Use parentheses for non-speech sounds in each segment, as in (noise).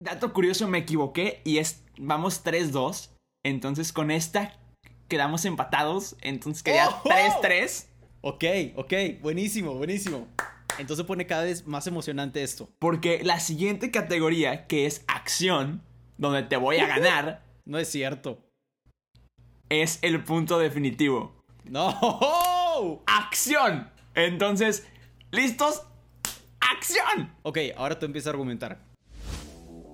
Dato curioso, me equivoqué y es, vamos 3-2. Entonces con esta quedamos empatados. Entonces quedaría ¡Oh! 3-3. Ok, ok, buenísimo, buenísimo. Entonces pone cada vez más emocionante esto. Porque la siguiente categoría, que es acción, donde te voy a (laughs) ganar, No es cierto. es el punto definitivo. No. ¡Acción! Entonces, ¿listos? ¡Acción! Ok, ahora tú empiezas a argumentar.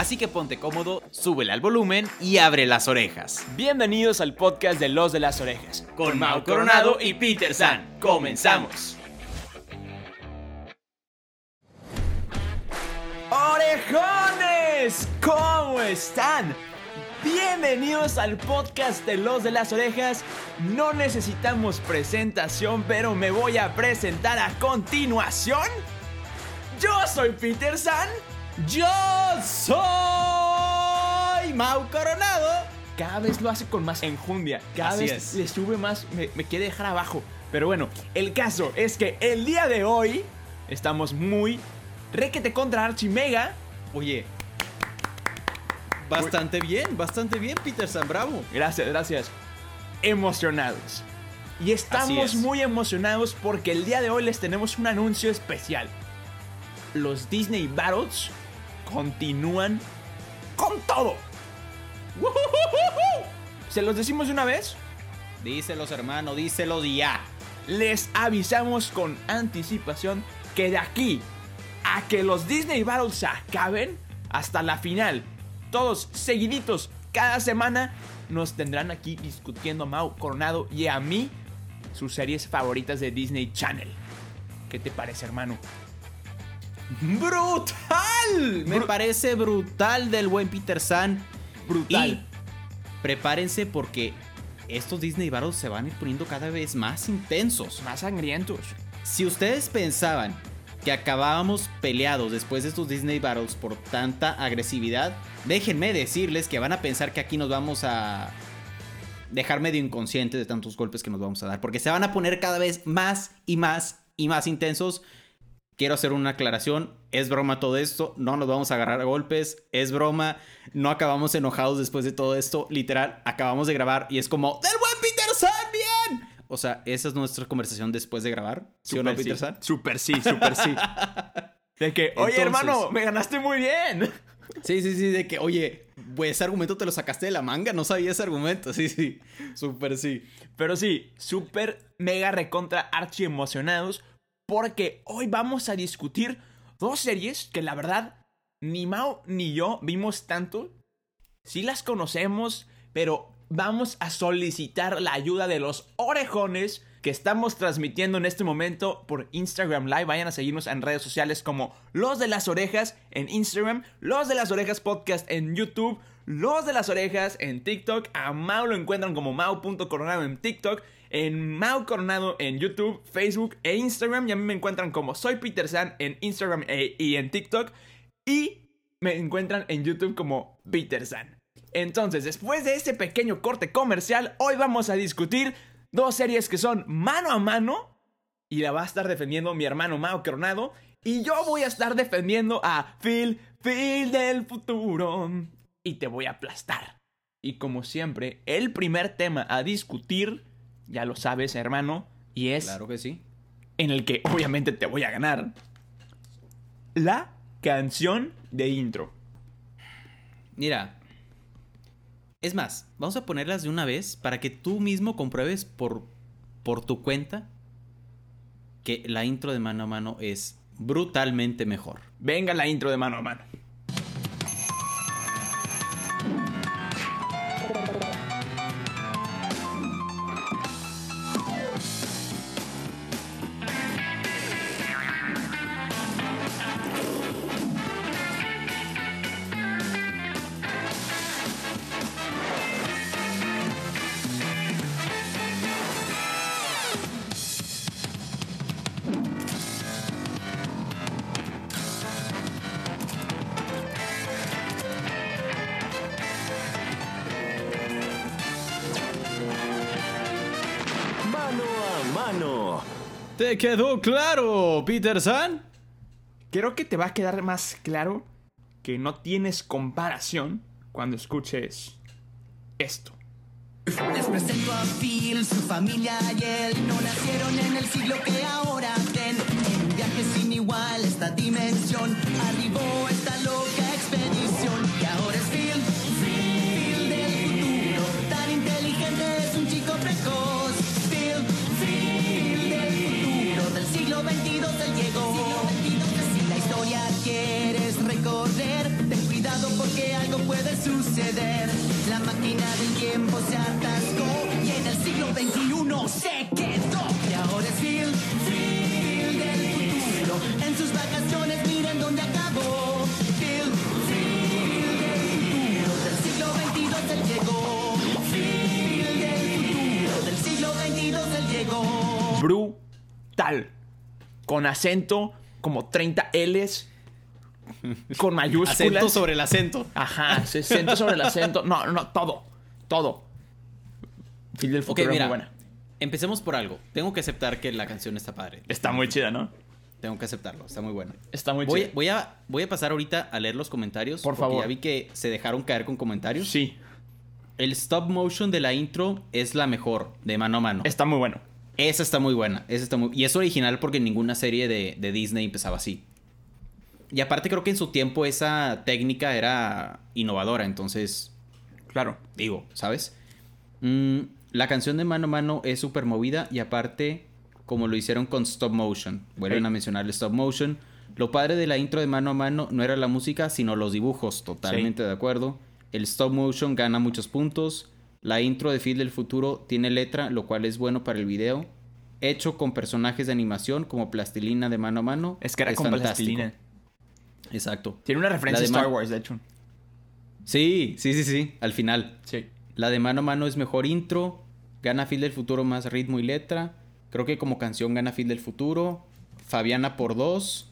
Así que ponte cómodo, súbele al volumen y abre las orejas. Bienvenidos al podcast de Los de las Orejas. Con Mau Coronado y Peter San. Comenzamos. ¡Orejones! ¿Cómo están? Bienvenidos al podcast de Los de las Orejas. No necesitamos presentación, pero me voy a presentar a continuación. Yo soy Peter San. Yo soy Mau Coronado. Cada vez lo hace con más enjundia. Cada Así vez es. le sube más. Me, me quiere dejar abajo. Pero bueno, el caso es que el día de hoy estamos muy requete contra Archie Mega. Oye, bastante bien, bastante bien, Peter San Bravo. Gracias, gracias. Emocionados. Y estamos es. muy emocionados porque el día de hoy les tenemos un anuncio especial. Los Disney Battles continúan con todo. (laughs) ¿Se los decimos de una vez? Díselos, hermano, díselos ya. Les avisamos con anticipación que de aquí a que los Disney Battles se acaben hasta la final, todos seguiditos, cada semana, nos tendrán aquí discutiendo a Mau Coronado y a mí sus series favoritas de Disney Channel. ¿Qué te parece, hermano? ¡Brutal! Me Bru- parece brutal del buen Peter San. Brutal. Y prepárense porque estos Disney Battles se van a ir poniendo cada vez más intensos. Más sangrientos. Si ustedes pensaban que acabábamos peleados después de estos Disney Battles por tanta agresividad, déjenme decirles que van a pensar que aquí nos vamos a dejar medio inconscientes de tantos golpes que nos vamos a dar, porque se van a poner cada vez más y más y más intensos. Quiero hacer una aclaración, es broma todo esto, no nos vamos a agarrar a golpes, es broma, no acabamos enojados después de todo esto, literal, acabamos de grabar y es como, ¡del buen Peter San, bien! O sea, esa es nuestra conversación después de grabar, ¿sí o no, Super Peter San? Super sí, super sí. (laughs) De que, oye, Entonces- hermano, me ganaste muy bien. (laughs) Sí, sí, sí, de que, oye, pues ese argumento te lo sacaste de la manga, no sabía ese argumento, sí, sí, súper sí. Pero sí, súper mega recontra archi emocionados porque hoy vamos a discutir dos series que la verdad ni Mao ni yo vimos tanto. Sí las conocemos, pero vamos a solicitar la ayuda de los orejones que estamos transmitiendo en este momento por Instagram Live. Vayan a seguirnos en redes sociales como Los de las Orejas en Instagram, Los de las Orejas Podcast en YouTube, Los de las Orejas en TikTok. A Mau lo encuentran como Mau.coronado en TikTok, en Mau Coronado en YouTube, Facebook e Instagram. Y a mí me encuentran como Soy Peter San en Instagram e- y en TikTok. Y me encuentran en YouTube como Peter San. Entonces, después de este pequeño corte comercial, hoy vamos a discutir dos series que son mano a mano. Y la va a estar defendiendo mi hermano Mao Coronado. Y yo voy a estar defendiendo a Phil, Phil del futuro. Y te voy a aplastar. Y como siempre, el primer tema a discutir, ya lo sabes, hermano, y es Claro que sí. en el que obviamente te voy a ganar. La canción de intro. Mira, es más, vamos a ponerlas de una vez para que tú mismo compruebes por, por tu cuenta que la intro de mano a mano es brutalmente mejor. Venga la intro de mano a mano. mano. ¿Te quedó claro, Peter San? Creo que te va a quedar más claro que no tienes comparación cuando escuches esto. Les presento a Phil, su familia y él no nacieron en el siglo que ahora ven. En un viaje sin igual esta dimensión arribó esta loca 22 él llegó. Si la historia quieres recorrer, ten cuidado porque algo puede suceder. La máquina del tiempo se atascó y en el siglo XXI se quedó. Y ahora es Phil, Phil del futuro. En sus vacaciones miren dónde acabó. Phil, Phil del futuro. Del siglo XXII él llegó. Phil del futuro. Del siglo XXII él llegó. Brutal. Con acento, como 30 L's. Con mayúsculas. Acento sobre el acento. Ajá, acento sobre el acento. No, no, todo. Todo. Phil del futuro es mira. muy buena. Empecemos por algo. Tengo que aceptar que la canción está padre. Está muy chida, ¿no? Tengo que aceptarlo. Está muy buena. Está muy Voy, chida. voy, a, voy a pasar ahorita a leer los comentarios. Por porque favor. Ya vi que se dejaron caer con comentarios. Sí, El stop motion de la intro es la mejor, de mano a mano. está muy bueno. Esa está muy buena. Esa está muy... Y es original porque ninguna serie de, de Disney empezaba así. Y aparte creo que en su tiempo esa técnica era innovadora. Entonces, Claro. digo, ¿sabes? Mm, la canción de mano a mano es súper movida y aparte, como lo hicieron con stop motion, vuelven a mencionar el stop motion. Lo padre de la intro de mano a mano no era la música, sino los dibujos, totalmente de acuerdo. El stop motion gana muchos puntos. La intro de Phil del futuro tiene letra, lo cual es bueno para el video. Hecho con personajes de animación como plastilina de mano a mano. Es que era con fantástico. plastilina. Exacto. Tiene una referencia a de Star Wars, de hecho. Sí, sí, sí, sí. Al final. Sí. La de mano a mano es mejor intro. Gana Phil del futuro más ritmo y letra. Creo que como canción gana Phil del futuro. Fabiana por dos.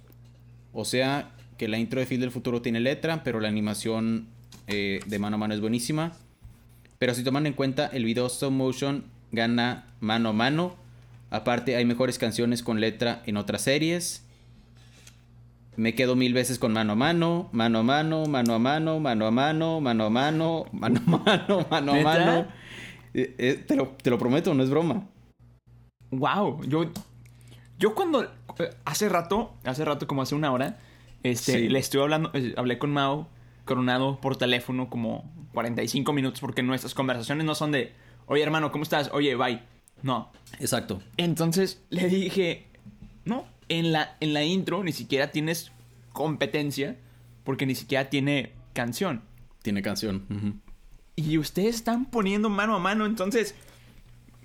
O sea que la intro de Phil del futuro tiene letra, pero la animación eh, de mano a mano es buenísima. Pero si toman en cuenta el video stop motion gana mano a mano. Aparte hay mejores canciones con letra en otras series. Me quedo mil veces con mano a mano, mano a mano, mano a mano, mano a mano, mano a mano, mano a mano, mano a mano. Eh, eh, te, lo, te lo prometo, no es broma. Wow, yo, yo cuando eh, hace rato, hace rato como hace una hora, este, Sí. le estuve hablando, hablé con Mao Coronado por teléfono como 45 minutos porque nuestras conversaciones no son de, oye hermano, ¿cómo estás? Oye, bye. No. Exacto. Entonces le dije, no, en la, en la intro ni siquiera tienes competencia porque ni siquiera tiene canción. Tiene canción. Y ustedes están poniendo mano a mano, entonces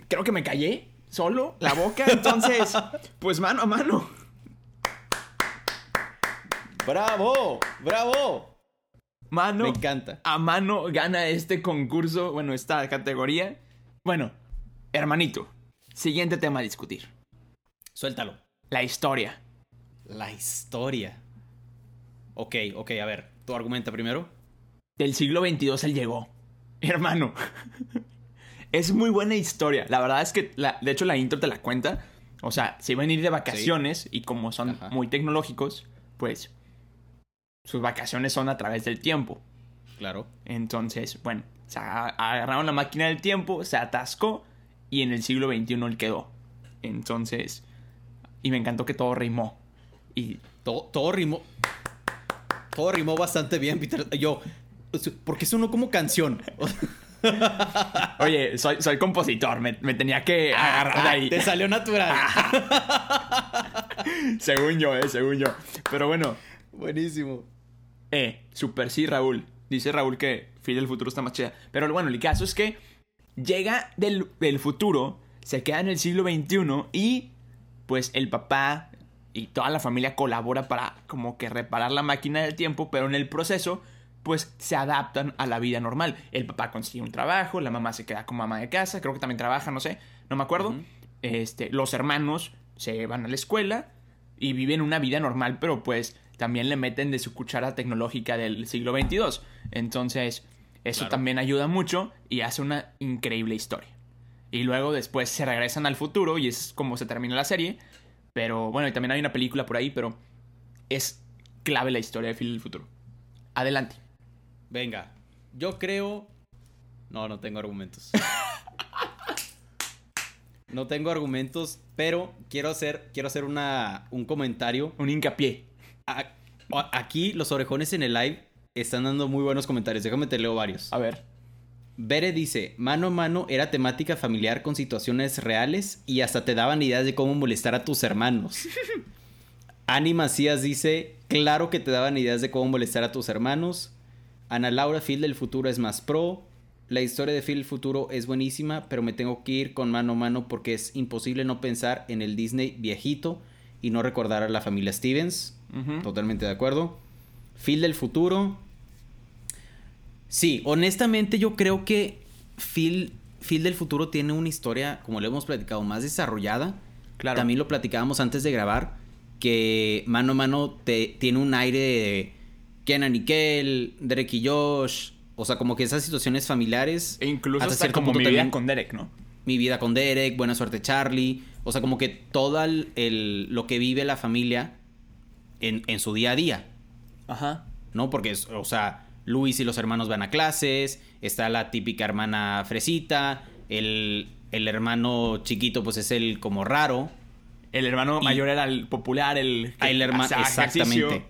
creo que me callé solo la boca, entonces (laughs) pues mano a mano. ¡Bravo! ¡Bravo! Mano Me encanta. a mano gana este concurso, bueno, esta categoría. Bueno, hermanito, siguiente tema a discutir. Suéltalo. La historia. La historia. Ok, ok, a ver. ¿Tu argumenta primero? Del siglo XXII él llegó. Hermano. (laughs) es muy buena historia. La verdad es que, la- de hecho, la intro te la cuenta. O sea, se iban a ir de vacaciones y como son Ajá. muy tecnológicos, pues sus vacaciones son a través del tiempo. Claro. Entonces, bueno, se agarraron la máquina del tiempo, se atascó y en el siglo XXI él quedó. Entonces, y me encantó que todo rimó. Y Todo, todo rimó. Todo rimó bastante bien, Peter. Yo. Porque sonó como canción. (laughs) Oye, soy, soy compositor, me, me tenía que agarrar ahí. Ah, Te salió natural. (laughs) según yo, eh, según yo. Pero bueno, Buenísimo. Eh, super sí, Raúl. Dice Raúl que Phil del futuro está más chida. Pero bueno, el caso es que llega del, del futuro, se queda en el siglo XXI y pues el papá y toda la familia colabora para como que reparar la máquina del tiempo, pero en el proceso pues se adaptan a la vida normal. El papá consigue un trabajo, la mamá se queda como ama de casa, creo que también trabaja, no sé, no me acuerdo. Este, los hermanos se van a la escuela y viven una vida normal, pero pues también le meten de su cuchara tecnológica del siglo XXII. Entonces, eso Claro. también ayuda mucho y hace una increíble historia. Y luego después se regresan al futuro y es como se termina la serie. Pero bueno, y también hay una película por ahí, pero es clave la historia de Phil del futuro. Adelante. Venga, yo creo... No, no tengo argumentos. (laughs) no tengo argumentos, pero quiero hacer, quiero hacer una, un comentario. Un hincapié. Aquí los orejones en el live están dando muy buenos comentarios. Déjame te leo varios. A ver. Bere dice, mano a mano era temática familiar con situaciones reales y hasta te daban ideas de cómo molestar a tus hermanos. (laughs) Ani Macías dice, claro que te daban ideas de cómo molestar a tus hermanos. Ana Laura Phil del futuro es más pro. La historia de Phil del futuro es buenísima, pero me tengo que ir con mano a mano porque es imposible no pensar en el Disney viejito y no recordar a la familia Stevens. Totalmente de acuerdo. Phil del futuro. Sí, honestamente yo creo que Phil, Phil del futuro tiene una historia, como le hemos platicado, más desarrollada. Claro. También lo platicábamos antes de grabar, que mano a mano te, tiene un aire de Kenan y Kel, Derek y Josh. O sea, como que esas situaciones familiares. E incluso hasta hasta cierto como punto mi vida también- con Derek, ¿no? mi vida con Derek, buena suerte Charlie. O sea, como que todo el, el- lo que vive la familia en, en su día a día. Ajá. ¿no? Porque, es- o sea, Luis y los hermanos van a clases, está la típica hermana fresita, el, el hermano chiquito pues es el como raro, El hermano Y- mayor era el popular, el... que el hermano, ejercicio. exactamente,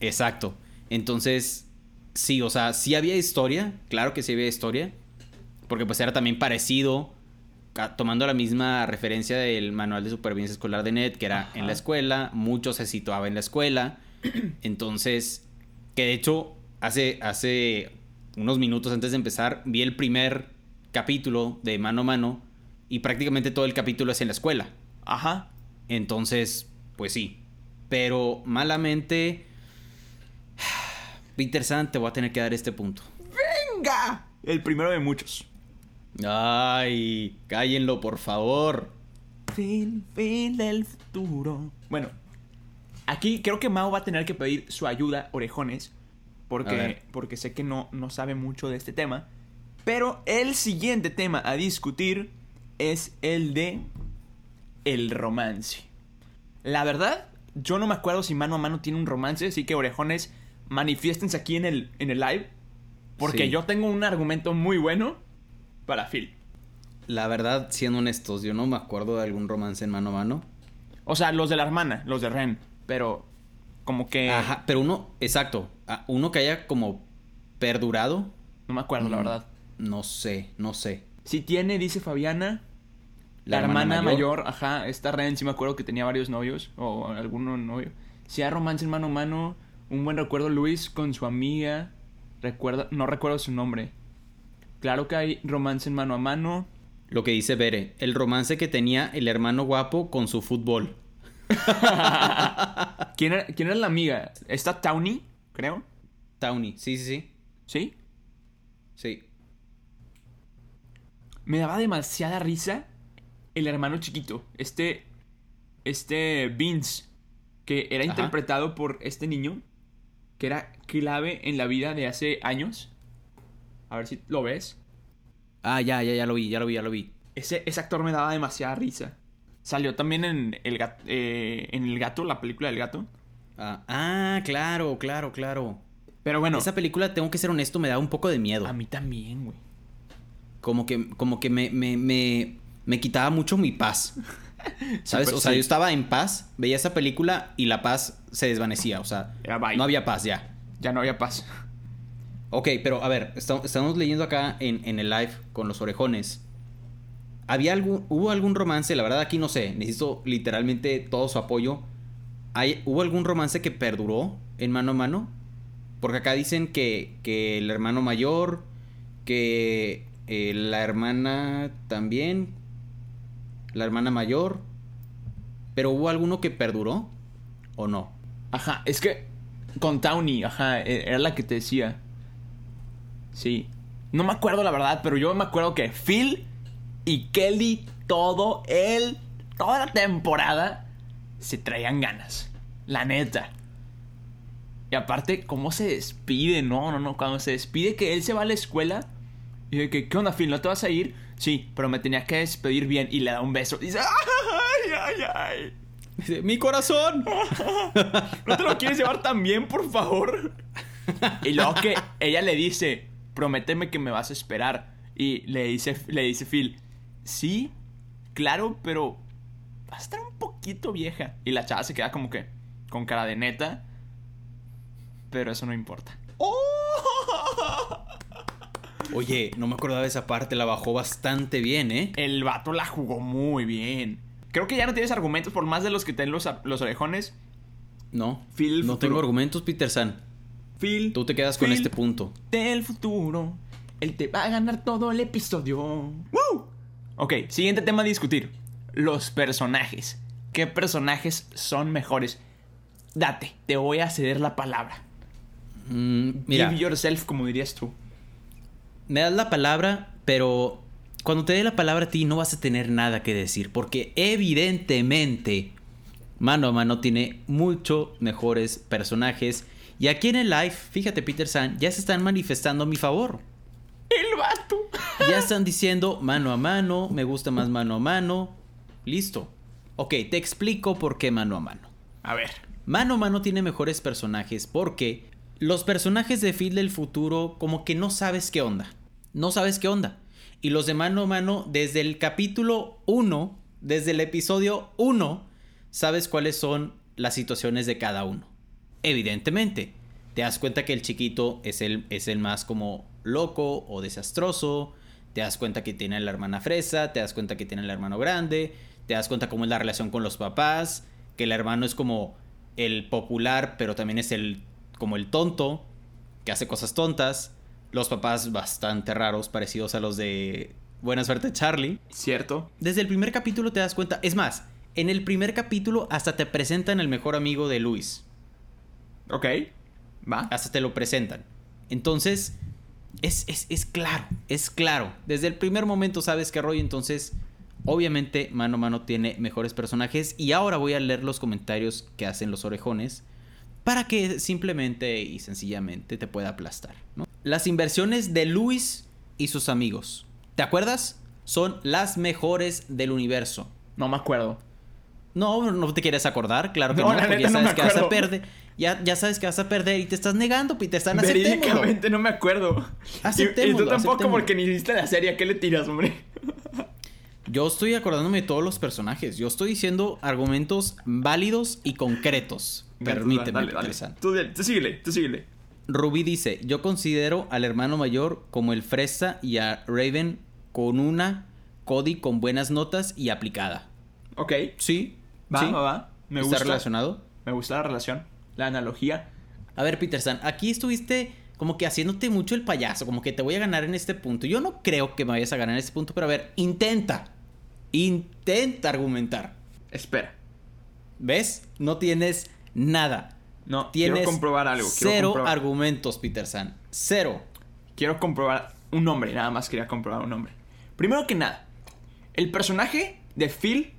exacto. Entonces, sí, o sea, sí había historia, claro que sí había historia, porque pues era también parecido, tomando la misma referencia del manual de supervivencia escolar de Ned, que era Ajá. en la escuela, mucho se situaba en la escuela, (clears throat) entonces, que de hecho, hace, hace unos minutos antes de empezar, vi el primer capítulo de mano a mano, y prácticamente todo el capítulo es en la escuela. Ajá. Entonces, pues sí. Pero malamente. (sighs) Peter San, te voy a tener que dar este punto. ¡Venga! El primero de muchos. Ay, cállenlo, por favor. Fin, fin del futuro. Bueno, aquí creo que Mao va a tener que pedir su ayuda, orejones, porque, porque sé que no, no sabe mucho de este tema. Pero el siguiente tema a discutir es el de el romance. La verdad, yo no me acuerdo si mano a mano tiene un romance, así que orejones, manifiéstense aquí en el, en el live, porque Sí. yo tengo un argumento muy bueno para Phil. La verdad, siendo honestos, yo no me acuerdo de algún romance en mano a mano. O sea, los de la hermana, los de Ren, pero como que Ajá, pero uno, exacto. Uno que haya como perdurado. no me acuerdo, la mm, verdad. No sé, no sé. Si tiene, dice Fabiana, la, hermana, mayor? ajá, esta Ren, sí me acuerdo que tenía varios novios, o alguno novio. Si hay romance en mano a mano, un buen recuerdo Luis con su amiga, recuerda, no recuerdo su nombre. Claro que hay romance en mano a mano. Lo que dice Bere, el romance que tenía el hermano guapo con su fútbol. (laughs) ¿Quién era, quién era la amiga? ¿Está Tawny? Creo. Tawny, sí, sí, sí. ¿Sí? Sí. Me daba demasiada risa el hermano chiquito. Este. Este Vince. Que era Ajá. interpretado por este niño. Que era clave en la vida de hace años. A ver si lo ves. Ah, ya, ya, ya lo vi, ya lo vi, ya lo vi. Ese, ese actor me daba demasiada risa. Salió también en El, Gat- eh, en el Gato, la película del gato. Ah, ah, claro, claro, claro. Pero bueno, Esa película, tengo que ser honesto, me da un poco de miedo. a mí también, güey. Como que, como que me, me, me, me quitaba mucho mi paz. (laughs) ¿Sabes? O sea, sí. yo estaba en paz, veía esa película y la paz se desvanecía. O sea, no había paz ya. Ya no había paz. Ok, pero a ver, esta- estamos leyendo acá en, en el live con los orejones. ¿Había algún, hubo algún romance? La verdad aquí no sé, necesito literalmente todo su apoyo. ¿Hay, ¿Hubo algún romance que perduró en mano a mano? Porque acá dicen que, que el hermano mayor, que eh, la hermana también, la hermana mayor. ¿Pero hubo alguno que perduró o no? Ajá, es que con Tawny, ajá, e- era la que te decía. Sí. No me acuerdo la verdad, pero yo me acuerdo que Phil y Kelly todo el toda la temporada se traían ganas. La neta. Y aparte, cómo se despide, no, no, no, cuando se despide que él se va a la escuela y de que, ¿qué onda, Phil? ¿No te vas a ir? Sí, pero me tenía que despedir bien y le da un beso. Y dice, ¡ay, ay, ay! Dice, ¡Mi corazón! (laughs) (laughs) ¿No te lo quieres llevar tan bien, por favor? (laughs) Y luego que ella le dice, prométeme que me vas a esperar. Y le dice, le dice Phil, sí, claro, pero va a estar un poquito vieja. Y la chava se queda como que con cara de neta. Pero eso no importa. (laughs) Oye, no me acordaba de esa parte, la bajó bastante bien, ¿eh? El vato la jugó muy bien. Creo que ya no tienes argumentos por más de los que ten los, los orejones. No, Phil no futuro. tengo argumentos, Peter San. Phil. Tú te quedas con este punto. Del futuro. Él te va a ganar todo el episodio. ¡Woo! Ok, siguiente tema a discutir. Los personajes. ¿Qué personajes son mejores? Date, te voy a ceder la palabra. Mm, mira, Give yourself, como dirías tú. me das la palabra, pero cuando te dé la palabra a ti no vas a tener nada que decir, porque evidentemente mano a mano tiene mucho mejores personajes. Y aquí en el live, fíjate Peter San, ya se están manifestando a mi favor. El vato. Ya están diciendo mano a mano, me gusta más mano a mano. Listo. Ok, te explico por qué mano a mano. A ver. Mano a mano tiene mejores personajes porque los personajes de Phil del futuro como que no sabes qué onda. No sabes qué onda. Y los de mano a mano desde el capítulo 1, desde el episodio 1, sabes cuáles son las situaciones de cada uno. Evidentemente, te das cuenta que el chiquito es el, es el más como loco o desastroso. Te das cuenta que tiene la hermana fresa, te das cuenta que tiene el hermano grande, te das cuenta cómo es la relación con los papás, que el hermano es como el popular, pero también es el como el tonto, que hace cosas tontas. Los papás bastante raros, parecidos a los de Buena Suerte Charlie. ¿Cierto? Desde el primer capítulo te das cuenta, es más, en el primer capítulo hasta te presentan el mejor amigo de Luis. Ok. Va. Hasta te lo presentan. Entonces, es, es, es claro, es claro. Desde el primer momento sabes que Roy, entonces, obviamente, mano a mano tiene mejores personajes. Y ahora voy a leer los comentarios que hacen los orejones para que simplemente y sencillamente te pueda aplastar. ¿no? Las inversiones de Luis y sus amigos. ¿Te acuerdas? Son las mejores del universo. No me acuerdo. No, no te quieres acordar, claro que No, porque ya sabes que vas a perder. Ya, ya sabes que vas a perder y te estás negando, Peter. Están aceptémoslo. Verídicamente no me acuerdo. Y, y tú Aceptémoslo, tampoco aceptémoslo. porque ni viste la serie. ¿A qué le tiras, hombre? (laughs) Yo estoy acordándome de todos los personajes. Yo estoy diciendo argumentos válidos y concretos. Permíteme, Dale, dale. Tú, tú síguele, tú síguele. Rubí dice: Yo considero al hermano mayor como el fresa y a Raven con una Cody con buenas notas y aplicada. Ok. Sí, Va, sí. va, va. Me ¿Está gusta. relacionado? Me gusta la relación. La analogía. A ver, Peter San, aquí estuviste como que haciéndote mucho el payaso, como que te voy a ganar en este punto. Yo no creo que me vayas a ganar en este punto, pero a ver, intenta. Intenta argumentar. Espera. ¿Ves? No tienes nada. No, Tienes quiero comprobar algo. Quiero cero comprobar, argumentos, Peter San. Cero. quiero comprobar un nombre. Nada más quería comprobar un nombre. Primero que nada, el personaje de Phil,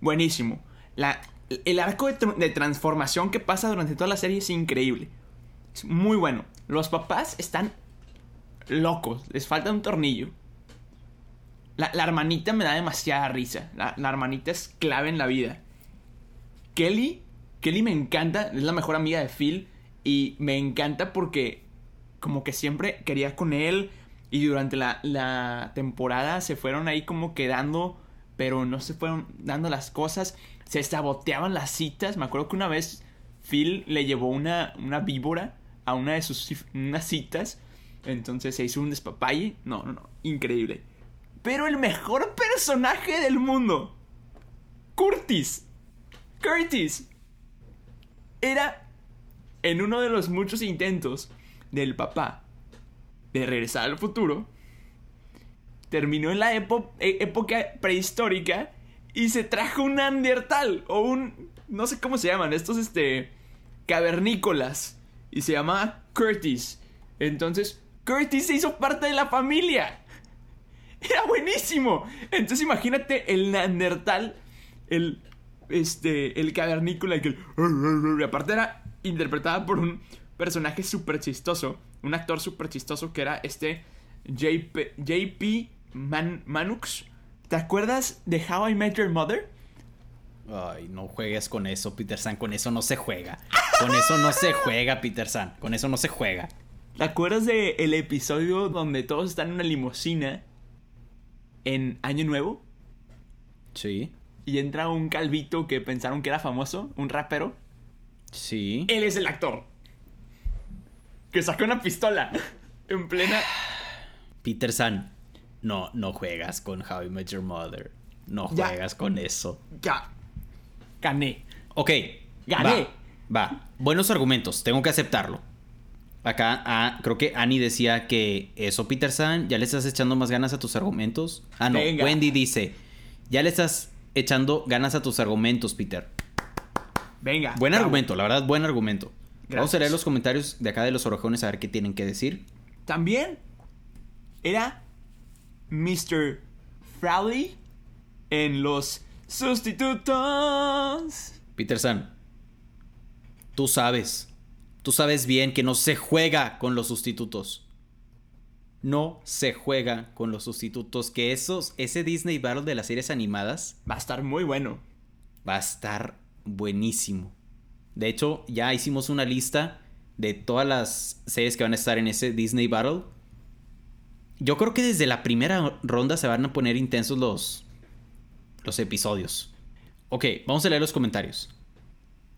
buenísimo. El arco de, tr- de transformación que pasa durante toda la serie es increíble. Es muy bueno. Los papás están locos. Les falta un tornillo. La, hermanita me da demasiada risa. La, la hermanita es clave en la vida. Kelly, Kelly me encanta, es la mejor amiga de Phil y me encanta porque como que siempre quería con él y durante la, la temporada se fueron ahí como quedando, pero no se fueron dando las cosas, se saboteaban las citas, me acuerdo que una vez Phil le llevó una, una víbora a una de sus citas, entonces se hizo un despapalle, no, no, no, increíble. Pero el mejor personaje del mundo, Curtis. Curtis era en uno de los muchos intentos del papá de regresar al futuro. Terminó en la e- época prehistórica y se trajo un Neandertal o un no sé cómo se llaman, estos este cavernícolas y se llamaba Curtis. Entonces, Curtis se hizo parte de la familia. (laughs) Era buenísimo. Entonces imagínate el Neandertal, el este, el cavernícola que y aparte era interpretada por un personaje súper chistoso, un actor súper chistoso que era este JP, JP Man- Manux, ¿te acuerdas de How I Met Your Mother? Ay, no juegues con eso, Peter San. Con eso no se juega. Con eso no se juega, Peter San. Con eso no se juega. ¿Te acuerdas de el episodio donde todos están en una limusina en Año Nuevo? Sí. Y entra un calvito que pensaron que era famoso, un rapero. Sí. Él es el actor. Que sacó una pistola en plena... Peter San, no, no juegas con How I Met Your Mother. No Ya. juegas con eso. Ya. Gané. Ok. Gané. Va, va. Buenos argumentos, tengo que aceptarlo. Acá, ah, creo que Annie decía que eso, Peter San, ya le estás echando más ganas a tus argumentos. Ah, no, Venga. Wendy dice, ya le estás echando ganas a tus argumentos, Peter. Venga. Buen bravo. argumento, la verdad, buen argumento. Vamos a leer los comentarios de acá de los orejones a ver qué tienen que decir. También era Mr. Frowley en los sustitutos. Peter San, tú sabes, tú sabes bien que no se juega con los sustitutos. No se juega con los sustitutos. Que esos, ese Disney Battle de las series animadas Va a estar muy bueno. va a estar buenísimo. De hecho, ya hicimos una lista de todas las series que van a estar en ese Disney Battle. Yo creo que desde la primera ronda se van a poner intensos los, los episodios. Ok, vamos a leer los comentarios.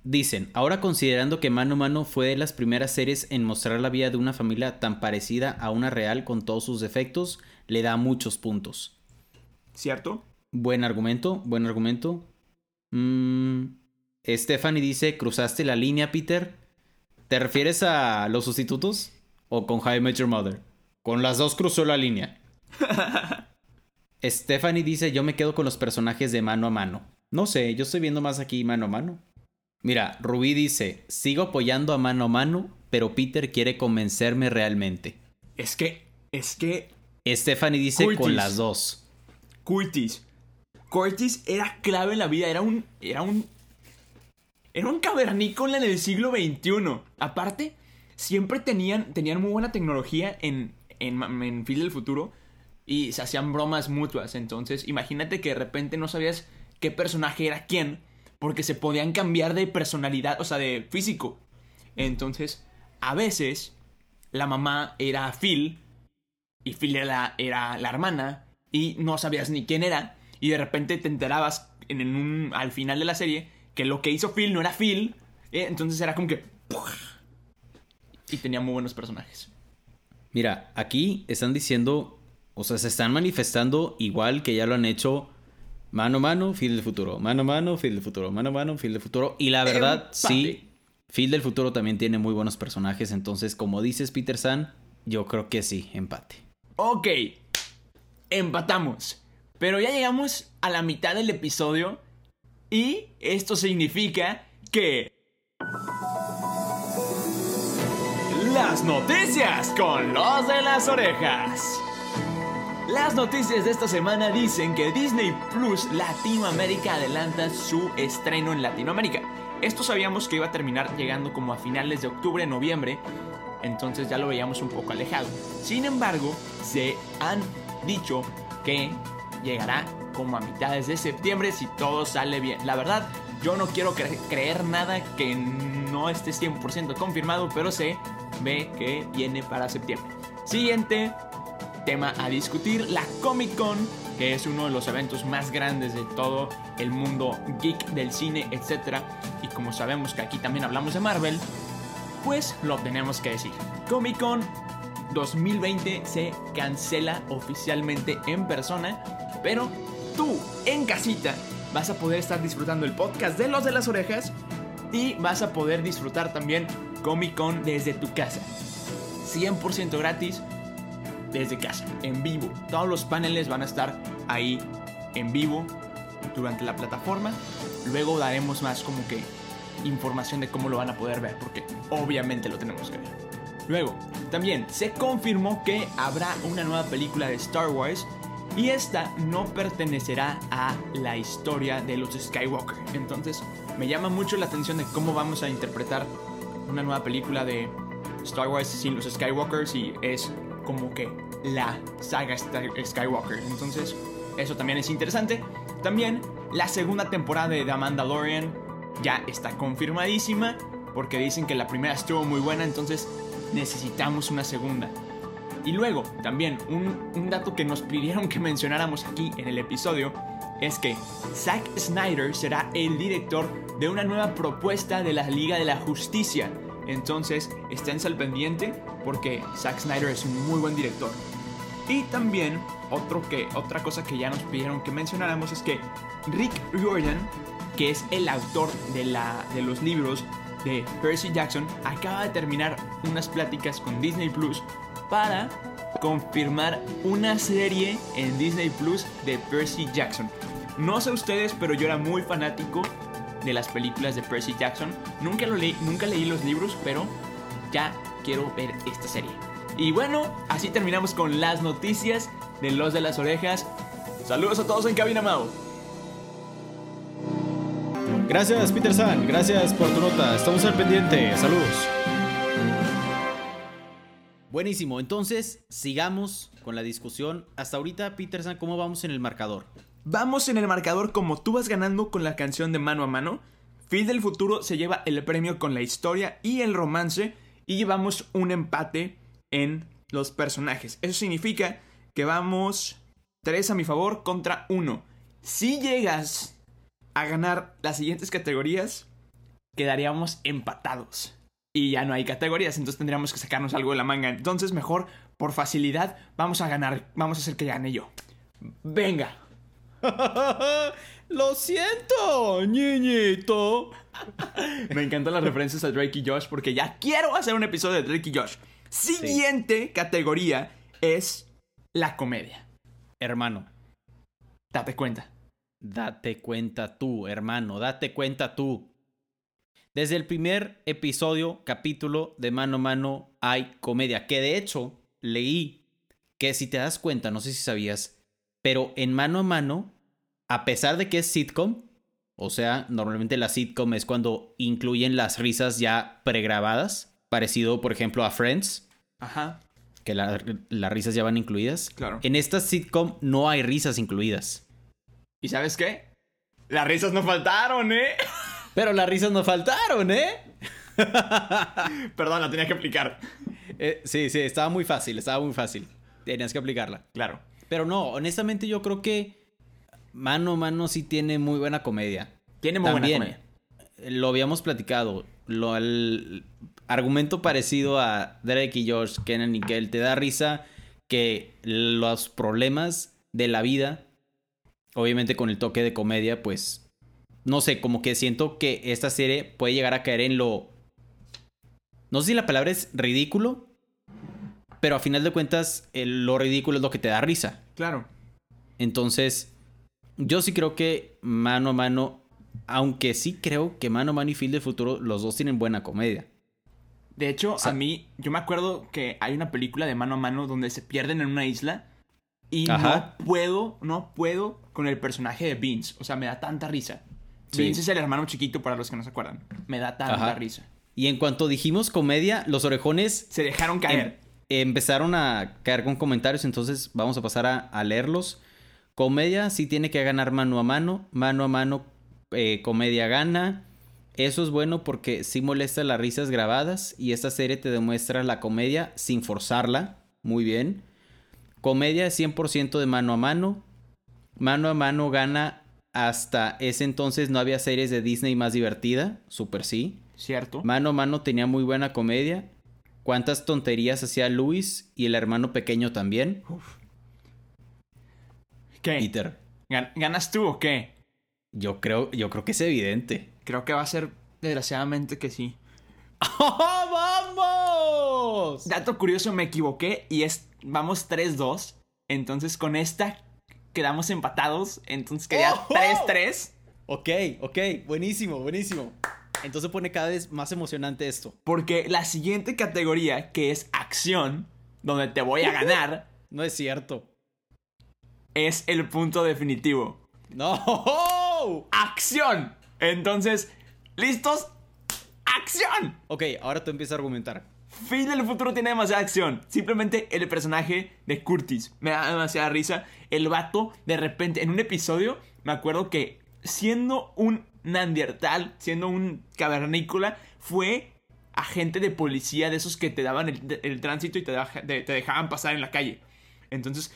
Dicen, ahora considerando que Mano a Mano fue de las primeras series en mostrar la vida de una familia tan parecida a una real con todos sus defectos, le da muchos puntos. ¿Cierto? Buen argumento, buen argumento. Mm, Stephanie dice, cruzaste la línea, Peter. ¿Te refieres a los sustitutos? ¿O con How I Met Your Mother? Con las dos cruzó la línea. (laughs) Stephanie dice, yo me quedo con los personajes de mano a mano. No sé, yo estoy viendo más aquí mano a mano. Mira, Rubí dice, sigo apoyando a mano a mano, pero Peter quiere convencerme realmente. Es que, es que Stephanie dice Curtis. con las dos. Curtis. Curtis era clave en la vida, era un. Era un. Era un cavernícola en el siglo XXI. Aparte, siempre tenían, tenían muy buena tecnología en, en, Phil del Futuro. Y se hacían bromas mutuas. Entonces, imagínate que de repente no sabías qué personaje era quién. Porque se podían cambiar de personalidad, o sea, de físico. Entonces, a veces, la mamá era Phil y Phil era la, era la hermana y no sabías ni quién era y de repente te enterabas en, en un, al final de la serie que lo que hizo Phil no era Phil, eh, entonces era como que... Y tenía muy buenos personajes. Mira, aquí están diciendo, o sea, se están manifestando igual que ya lo han hecho mano a mano, Phil del futuro, mano a mano, Phil del futuro, mano a mano, Phil del futuro. Y la verdad, Empate. sí, Phil del futuro también tiene muy buenos personajes. Entonces, como dices, Peter San, yo creo que sí, empate. Ok, empatamos. Pero ya llegamos a la mitad del episodio y esto significa que... Las noticias con los de las orejas. Las noticias de esta semana dicen que Disney Plus Latinoamérica adelanta su estreno en Latinoamérica. Esto sabíamos que iba a terminar llegando como a finales de octubre, noviembre, entonces ya lo veíamos un poco alejado. Sin embargo, se han dicho que llegará como a mitades de septiembre si todo sale bien. La verdad, yo no quiero cre- creer nada que no esté 100% confirmado, pero se ve que viene para septiembre. Siguiente tema a discutir, la Comic Con, que es uno de los eventos más grandes de todo el mundo geek del cine, etc. Y como sabemos que aquí también hablamos de Marvel, pues lo tenemos que decir. Comic Con 2020 se cancela oficialmente en persona, pero tú en casita vas a poder estar disfrutando el podcast de los de las orejas y vas a poder disfrutar también Comic Con desde tu casa. 100% gratis desde casa, en vivo. Todos los paneles van a estar ahí en vivo durante la plataforma. Luego daremos más como que información de cómo lo van a poder ver, porque obviamente lo tenemos que ver. Luego, también se confirmó que habrá una nueva película de Star Wars y esta no pertenecerá a la historia de los Skywalker. Entonces, me llama mucho la atención de cómo vamos a interpretar una nueva película de Star Wars sin los Skywalkers y es como que la saga Sky- Skywalker. Entonces, eso también es interesante. También la segunda temporada de The Mandalorian ya está confirmadísima porque dicen que la primera estuvo muy buena, entonces necesitamos una segunda. Y luego, también, un, un dato que nos pidieron que mencionáramos aquí en el episodio es que Zack Snyder será el director de una nueva propuesta de la Liga de la Justicia. Entonces, esténse al pendiente porque Zack Snyder es un muy buen director. Y también, otro que, otra cosa que ya nos pidieron que mencionáramos es que Rick Riordan, que es el autor de, la, de los libros de Percy Jackson, acaba de terminar unas pláticas con Disney Plus para confirmar una serie en Disney Plus de Percy Jackson. No sé ustedes, pero yo era muy fanático de las películas de Percy Jackson. Nunca, lo leí, nunca leí los libros, pero ya quiero ver esta serie. Y bueno, así terminamos con las noticias de Los de las Orejas. Saludos a todos en Cabina Mau. Gracias, Peter San. Gracias por tu nota. Estamos al pendiente. Saludos. Buenísimo. Entonces, sigamos con la discusión. Hasta ahorita, Peter San, ¿cómo vamos en el marcador? Vamos en el marcador como tú vas ganando con la canción de mano a mano. Phil del futuro se lleva el premio con la historia y el romance. Y llevamos un empate en los personajes. Eso significa que vamos 3 a mi favor contra 1. Si llegas a ganar las siguientes categorías, quedaríamos empatados. Y ya no hay categorías, entonces tendríamos que sacarnos algo de la manga. Entonces, mejor, por facilidad, vamos a ganar. Vamos a hacer que gane yo. Venga. (laughs) Lo siento, niñito. (laughs) Me encantan las referencias a Drake y Josh porque ya quiero hacer un episodio de Drake y Josh. Siguiente categoría es la comedia. Hermano, Date cuenta. date cuenta tú, hermano, date cuenta tú. Desde el primer episodio, capítulo de Mano a Mano, hay comedia. Que de hecho, leí que si te das cuenta, no sé si sabías, pero en Mano a Mano, a pesar de que es sitcom, o sea, normalmente la sitcom es cuando incluyen las risas ya pregrabadas, parecido, por ejemplo, a Friends, Ajá, que la- las risas ya van incluidas. claro. En esta sitcom no hay risas incluidas. ¿Y sabes qué? Las risas no faltaron, ¿eh? (laughs) Pero las risas no faltaron, ¿eh? (laughs) Perdón, la tenía que explicar. Eh, sí, sí, estaba muy fácil, estaba muy fácil. Tenías que aplicarla. Claro. Pero no, honestamente yo creo que Mano a Mano sí tiene muy buena comedia. Tiene muy También, buena comedia. Lo habíamos platicado. Lo, el argumento parecido a Drake y George, Kenan y Kel, te da risa que los problemas de la vida, obviamente con el toque de comedia, pues, no sé, como que siento que esta serie puede llegar a caer en lo... No sé si la palabra es ridículo, pero a final de cuentas el- lo ridículo es lo que te da risa. Claro. Entonces, yo sí creo que mano a mano, aunque sí creo que mano a mano y Phil del futuro, los dos tienen buena comedia. De hecho, sea- a mí, yo me acuerdo que hay una película de mano a mano donde se pierden en una isla y Ajá. no puedo, no puedo con el personaje de Vince. O sea, me da tanta risa. Sí. Vince es el hermano chiquito para los que no se acuerdan. Me da tanta Ajá. risa. Y en cuanto dijimos comedia, los orejones Se dejaron caer. Empezaron a caer con comentarios, entonces vamos a pasar a, a leerlos. Comedia sí tiene que ganar mano a mano, mano a mano eh, comedia gana. Eso es bueno porque sí molesta las risas grabadas y esta serie te demuestra la comedia sin forzarla. Muy bien. Comedia 100% de mano a mano. Mano a mano gana hasta ese entonces no había series de Disney más divertida. Super sí. ¿Cierto? Mano a mano tenía muy buena comedia. Cuántas tonterías hacía Luis y el hermano pequeño también. ¿Qué? Peter. ¿Gan- ¿Ganas tú o qué? Yo creo, yo creo que es evidente. Creo que va a ser desgraciadamente que sí. (laughs) ¡Vamos! Dato curioso, me equivoqué y es vamos 3-2. Entonces con esta quedamos empatados. Entonces quedaría ¡Ojo! 3-3. Ok, ok, buenísimo, buenísimo. Entonces pone cada vez más emocionante esto. Porque la siguiente categoría, que es acción, donde te voy a ganar, (laughs) No es cierto. es el punto definitivo. ¡No! ¡Acción! Entonces, ¿listos? ¡Acción! Ok, ahora tú empiezas a argumentar. Phil del futuro tiene demasiada acción. Simplemente el personaje de Curtis me da demasiada risa. El vato, de repente, en un episodio, me acuerdo que siendo un Neandertal, siendo un cavernícola, fue agente de policía de esos que te daban el, el tránsito y te, deja- te- te dejaban pasar en la calle. Entonces,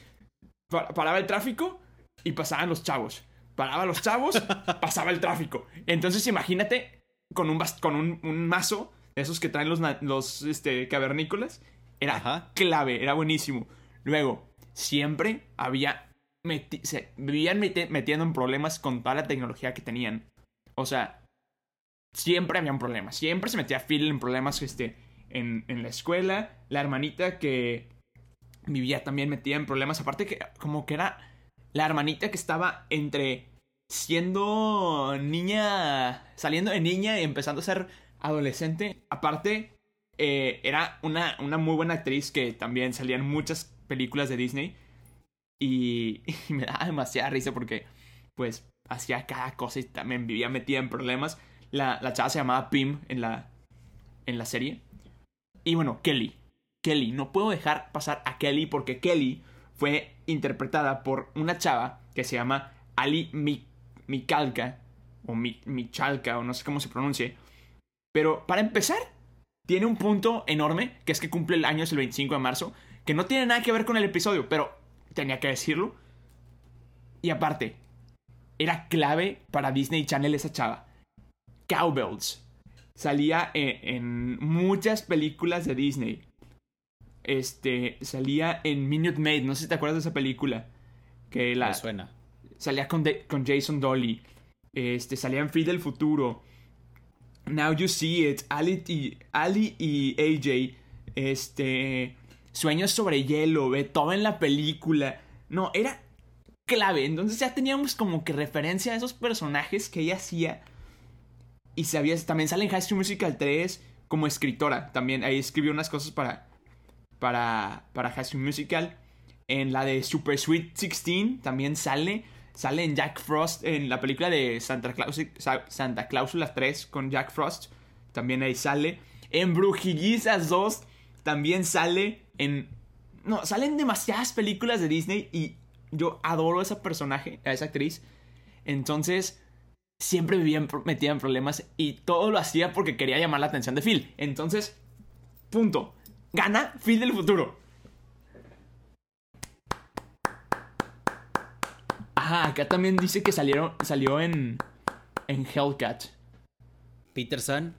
pa- paraba el tráfico y pasaban los chavos. Paraba los chavos, (laughs) pasaba el tráfico. Entonces, imagínate con un, con un, un mazo, de esos que traen los, los este, cavernícolas. Era Ajá. clave, era buenísimo. Luego, siempre había. meti- se vivían meti- metiendo en problemas con toda la tecnología que tenían. O sea, siempre había un problema. Siempre se metía Phil en problemas este, en, la escuela. La hermanita que vivía también metida en problemas. Aparte que como que era la hermanita que estaba entre siendo niña, saliendo de niña y empezando a ser adolescente. Aparte, eh, era una, una muy buena actriz que también salía en muchas películas de Disney. Y, (laughs) y me daba demasiada risa porque, pues, hacía cada cosa y también vivía metida en problemas. La, la chava se llamaba Pim en la, en la serie. Y bueno, Kelly. Kelly. No puedo dejar pasar a Kelly porque Kelly fue interpretada por una chava que se llama Ali Mi-. O Mi- Michalka, o no sé cómo se pronuncie. Pero para empezar, tiene un punto enorme, que es que cumple el año es el 25 de marzo, que no tiene nada que ver con el episodio, pero tenía que decirlo. Y aparte, era clave para Disney Channel esa chava. Cowbells. Salía en, en muchas películas de Disney. Este, salía en Minute Maid, no sé si te acuerdas de esa película. Que la, Me suena. salía con, De- con Jason Dolly. Este, salía en Free del Futuro. Now You See It. Ali y, Ali y AJ. Este. Sueños sobre hielo. Ve todo en la película. No, era clave. Entonces ya teníamos como que referencia a esos personajes que ella hacía. Y también sale en High School Musical 3 como escritora. También ahí escribió unas cosas para. Para. Para High School Musical. En la de Super Sweet 16 también sale. Sale en Jack Frost. En la película de Santa Claus, Sa- Santa Cláusula 3 con Jack Frost. También ahí sale. En Brujillizas 2 también sale. En. No, salen demasiadas películas de Disney. Y yo adoro a ese personaje, a esa actriz. Entonces. Siempre vivía metida en problemas. Y todo lo hacía porque quería llamar la atención de Phil. Entonces. Punto. Gana Phil del futuro. Ajá, acá también dice que salieron, salió en, en Hellcat. Peterson,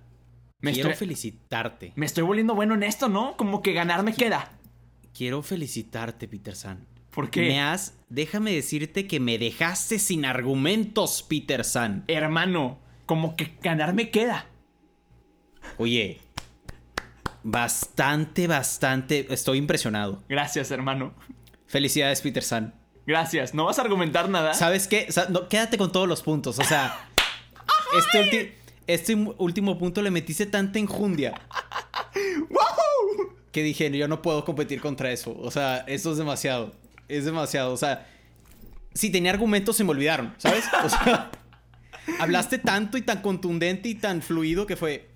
Me quiero estoy, felicitarte. me estoy volviendo bueno en esto, ¿no? Como que ganar me queda. Quiero felicitarte, Peterson. ¿Por qué? Me has. Déjame decirte que me dejaste sin argumentos, Peterson. Hermano, como que ganar me queda. Oye. Bastante, bastante. Estoy impresionado. Gracias, hermano. Felicidades, Peterson. Gracias. ¿No vas a argumentar nada? ¿Sabes qué? No, quédate con todos los puntos. O sea, (laughs) este, ulti- este último punto le metiste tanta enjundia (laughs) que dije, yo no puedo competir contra eso. O sea, eso es demasiado. Es demasiado. O sea, si tenía argumentos se me olvidaron, ¿sabes? O sea, (laughs) hablaste tanto y tan contundente y tan fluido que fue.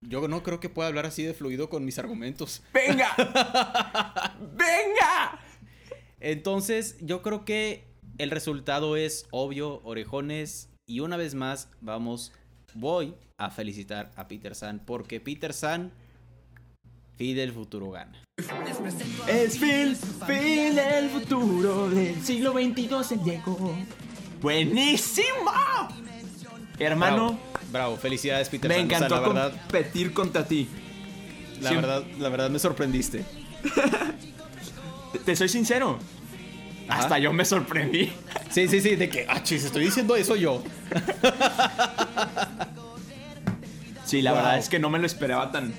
Yo no creo que pueda hablar así de fluido con mis argumentos. ¡Venga! (laughs) ¡Venga! Entonces, yo creo que el resultado es obvio, orejones. Y una vez más, vamos, voy a felicitar a Peter San. Porque Peter San, Phil del futuro gana. Es Phil, Phil del futuro del siglo XXII se llegó. ¡Buenísimo! Hermano, Bravo, bravo, felicidades Peter me San. O sea, encantó la verdad, competir contra ti. la verdad, la verdad me sorprendiste. Te, (laughs) te soy sincero. Ajá. Hasta yo me sorprendí. Sí, sí, sí, de que, ah, chis, estoy diciendo eso yo. Sí, la Wow. verdad es que no me lo esperaba tan.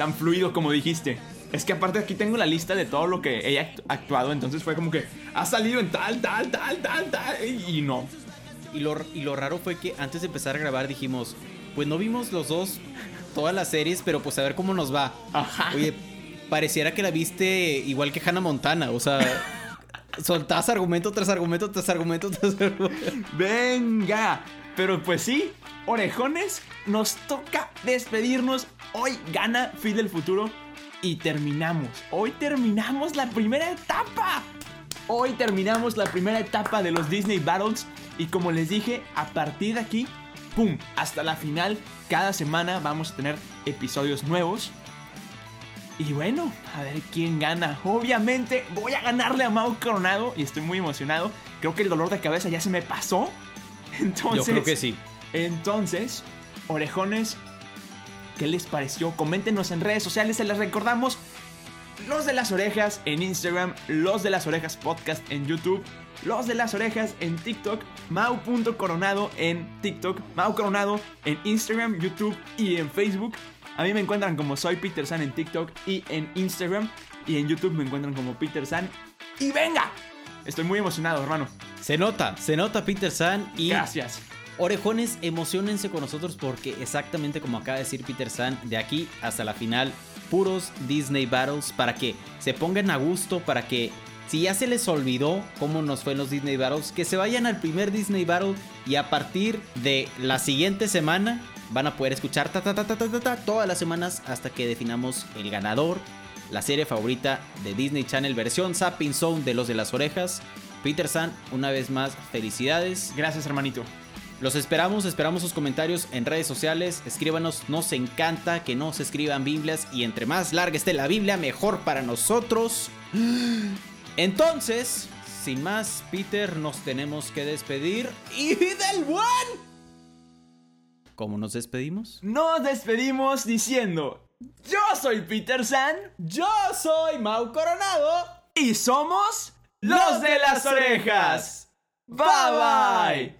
Tan fluido como dijiste. Es que aparte aquí tengo la lista de todo lo que ella ha actuado, entonces fue como que ha salido en tal, tal, tal, tal, tal. Y no. Y lo, y lo raro fue que antes de empezar a grabar dijimos, pues no vimos los dos todas las series, pero pues a ver cómo nos va. Ajá. Oye, pareciera que la viste igual que Hannah Montana, o sea, soltás argumento tras argumento tras argumento tras argumento. Venga. Pero pues sí, orejones, nos toca despedirnos. Hoy gana Phil del futuro y terminamos. Hoy terminamos la primera etapa. Hoy terminamos la primera etapa de los Disney Battles y como les dije, a partir de aquí, ¡pum! Hasta la final, cada semana vamos a tener episodios nuevos. Y bueno, a ver quién gana. Obviamente voy a ganarle a Mau Coronado y estoy muy emocionado. Creo que el dolor de cabeza ya se me pasó. Entonces, (laughs) Yo creo que sí. Entonces, orejones, ¿qué les pareció? Coméntenos en redes sociales, se les recordamos. Los de las orejas en Instagram, los de las orejas podcast en YouTube, los de las orejas en TikTok, Mau.coronado en TikTok, Mau Coronado en Instagram, YouTube y en Facebook. A mí me encuentran como soy Peter San en TikTok y en Instagram. Y en YouTube me encuentran como Peter San. ¡Y venga! Estoy muy emocionado, hermano. Se nota, se nota Peter San y Gracias. Orejones, emocionense con nosotros porque exactamente como acaba de decir Peter San, de aquí hasta la final, puros Disney Battles para que se pongan a gusto, para que si ya se les olvidó cómo nos fue en los Disney Battles, que se vayan al primer Disney Battle y a partir de la siguiente semana van a poder escuchar ta, ta, ta, ta, todas las semanas hasta que definamos el ganador, la serie favorita de Disney Channel versión Sapping Zone de los de las orejas. Peter San, una vez más, felicidades. Gracias, hermanito. Los esperamos, esperamos sus comentarios en redes sociales. Escríbanos, nos encanta que nos escriban Biblias y entre más larga esté la Biblia, mejor para nosotros. (gasps) Entonces, sin más, Peter, nos tenemos que despedir. ¡Y del buen! ¿Cómo nos despedimos? Nos despedimos diciendo: Yo soy Peter San Yo soy Mau Coronado. y somos los de las orejas. Bye bye.